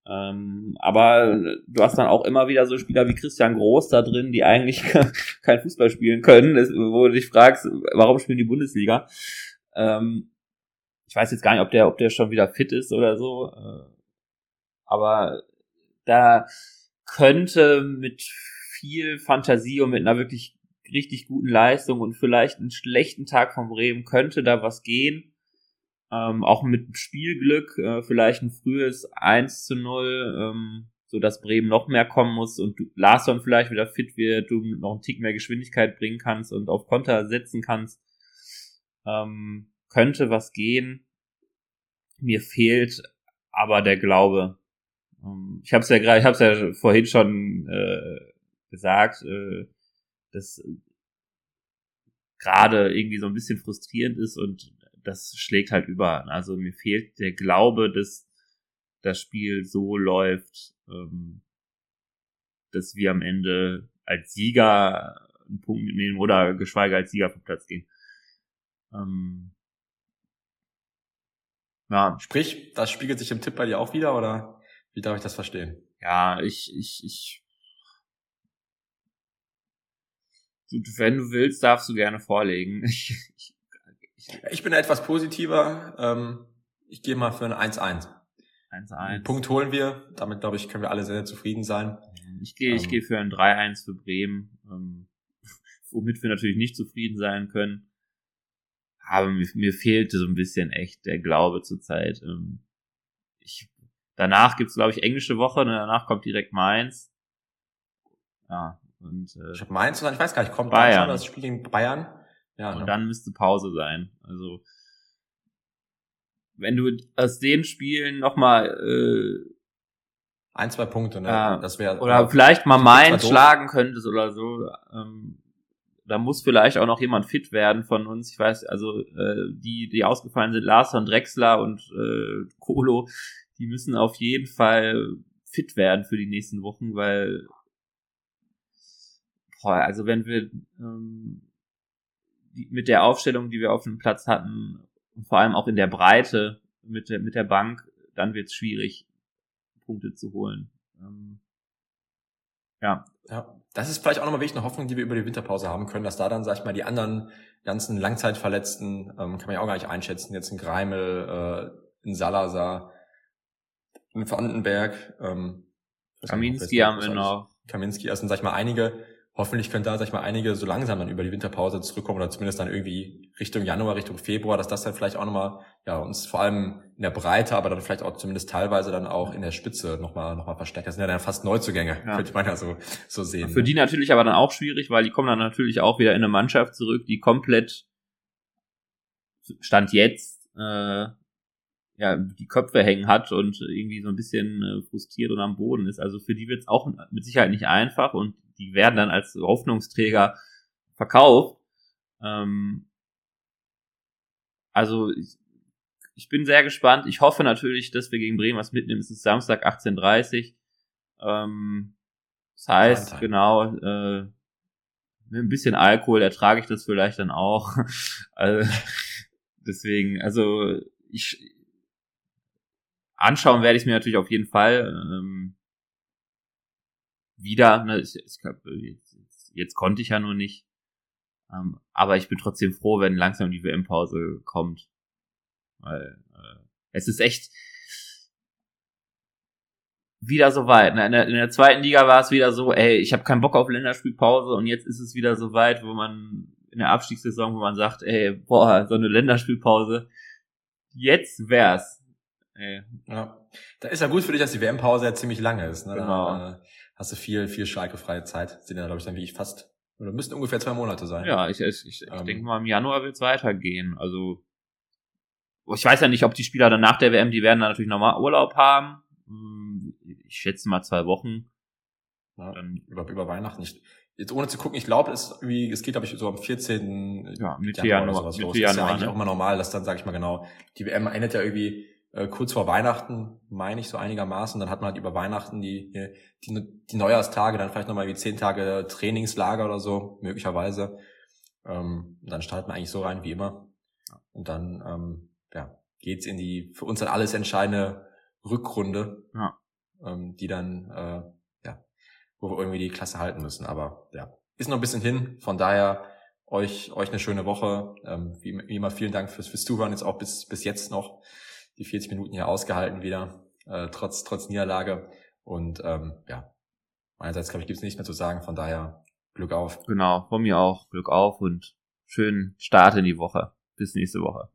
Ähm, aber du hast dann auch immer wieder so Spieler wie Christian Groß da drin, die eigentlich kein Fußball spielen können, wo du dich fragst, warum spielen die Bundesliga? Ähm, ich weiß jetzt gar nicht, ob der, ob der schon wieder fit ist oder so. Äh, aber da könnte mit viel Fantasie und mit einer wirklich richtig guten Leistung und vielleicht einen schlechten Tag vom Bremen könnte da was gehen. Ähm, auch mit Spielglück, äh, vielleicht ein frühes 1 zu 0, ähm, so dass Bremen noch mehr kommen muss und Larsson vielleicht wieder fit wird, du noch einen Tick mehr Geschwindigkeit bringen kannst und auf Konter setzen kannst. Ähm, könnte was gehen. Mir fehlt aber der Glaube. Ähm, ich habe es ja gerade, ich habe es ja vorhin schon äh, gesagt, äh, dass gerade irgendwie so ein bisschen frustrierend ist und das schlägt halt über. Also mir fehlt der Glaube, dass das Spiel so läuft, ähm, dass wir am Ende als Sieger einen Punkt mitnehmen oder geschweige als Sieger vom Platz gehen. Ähm, ja. Sprich, das spiegelt sich im Tipp bei dir auch wieder oder wie darf ich das verstehen? Ja, ich, ich, ich. Wenn du willst, darfst du gerne vorlegen. Ich, ich, ich bin etwas positiver. Ähm, ich gehe mal für ein 1-1. 1-1. Punkt holen wir. Damit, glaube ich, können wir alle sehr, sehr zufrieden sein. Ich gehe, ähm, ich gehe für ein 3-1 für Bremen. Ähm, womit wir natürlich nicht zufrieden sein können. Aber mir, mir fehlte so ein bisschen echt der Glaube zur Zeit. Ähm, ich, danach gibt's glaube ich, englische Woche und danach kommt direkt Mainz. Ja, und äh, ich habe Mainz und dann, ich weiß gar nicht, kommt Bayern. Dann das Spiel gegen Bayern. Ja, und ne? dann müsste Pause sein. Also wenn du aus den Spielen nochmal äh, ein, zwei Punkte, ne? Ja, das wäre oder vielleicht mal Mainz schlagen könntest oder so. Ähm, da muss vielleicht auch noch jemand fit werden von uns. Ich weiß, also äh, die, die ausgefallen sind, Larsson, Drexler und äh, Kolo, die müssen auf jeden Fall fit werden für die nächsten Wochen, weil boah, also wenn wir ähm, die, mit der Aufstellung, die wir auf dem Platz hatten, und vor allem auch in der Breite mit der, mit der Bank, dann wird es schwierig, Punkte zu holen. Ähm, ja. Ja, das ist vielleicht auch nochmal wirklich eine Hoffnung, die wir über die Winterpause haben können, dass da dann, sag ich mal, die anderen ganzen Langzeitverletzten, ähm, kann man ja auch gar nicht einschätzen, jetzt in Greimel, äh, in Salazar, in Vandenberg, ähm, Kaminski haben wir noch. Kaminski, also sag ich mal einige, hoffentlich können da, sag ich mal, einige so langsam dann über die Winterpause zurückkommen oder zumindest dann irgendwie Richtung Januar, Richtung Februar, dass das dann vielleicht auch nochmal, ja, uns vor allem in der Breite, aber dann vielleicht auch zumindest teilweise dann auch in der Spitze nochmal, nochmal verstärkt. Das sind ja dann fast Neuzugänge, ja. könnte man ja so, so sehen. Für die natürlich aber dann auch schwierig, weil die kommen dann natürlich auch wieder in eine Mannschaft zurück, die komplett Stand jetzt, äh, ja, die Köpfe hängen hat und irgendwie so ein bisschen äh, frustriert und am Boden ist. Also für die wird es auch mit Sicherheit nicht einfach und die werden dann als Hoffnungsträger verkauft. Ähm, also ich, ich bin sehr gespannt. Ich hoffe natürlich, dass wir gegen Bremen was mitnehmen. Es ist Samstag 18.30 Ähm, das heißt, Time. genau, äh, mit ein bisschen Alkohol ertrage ich das vielleicht dann auch. also, deswegen, also ich anschauen werde ich es mir natürlich auf jeden Fall. Ähm, wieder, ne, ich, ich glaub, jetzt, jetzt konnte ich ja nur nicht. Ähm, aber ich bin trotzdem froh, wenn langsam die WM-Pause kommt. Weil äh, es ist echt wieder so weit. Ne? In, der, in der zweiten Liga war es wieder so, ey, ich habe keinen Bock auf Länderspielpause und jetzt ist es wieder so weit, wo man in der Abstiegssaison, wo man sagt, ey, boah, so eine Länderspielpause, jetzt wär's. Ey. Ja. Da ist ja gut für dich, dass die WM-Pause ja ziemlich lange ist. Ne? Genau. Da, hast du viel, viel schalkefreie Zeit. Sind ja, glaube ich, dann wie ich fast, oder müssten ungefähr zwei Monate sein. Ja, ich, ich, ich, ähm, ich denke mal, im Januar wird's weitergehen. Also, ich weiß ja nicht, ob die Spieler dann nach der WM, die werden dann natürlich nochmal Urlaub haben. Hm, ich schätze mal zwei Wochen. Ja, dann, über, über Weihnachten nicht. Jetzt ohne zu gucken, ich glaube, es, irgendwie, es geht, glaube ich, so am 14. Ja, Mitte Januar, Januar oder sowas Mitte los. Januar, das ist ja eigentlich ne? auch immer normal, dass dann, sage ich mal genau, die WM endet ja irgendwie äh, kurz vor Weihnachten, meine ich so einigermaßen. Dann hat man halt über Weihnachten die, die, die Neujahrstage, dann vielleicht nochmal wie zehn Tage Trainingslager oder so, möglicherweise. Ähm, dann startet man eigentlich so rein wie immer. Und dann ähm, ja, geht's in die für uns dann alles entscheidende Rückrunde, ja. ähm, die dann äh, ja, wo wir irgendwie die Klasse halten müssen. Aber ja, ist noch ein bisschen hin. Von daher euch euch eine schöne Woche. Ähm, wie, wie immer vielen Dank fürs, fürs Zuhören jetzt auch bis bis jetzt noch die 40 Minuten hier ausgehalten wieder äh, trotz trotz Niederlage und ähm, ja meinerseits glaube ich gibt's nichts mehr zu sagen. Von daher Glück auf. Genau, von mir auch Glück auf und schönen Start in die Woche. Bis nächste Woche.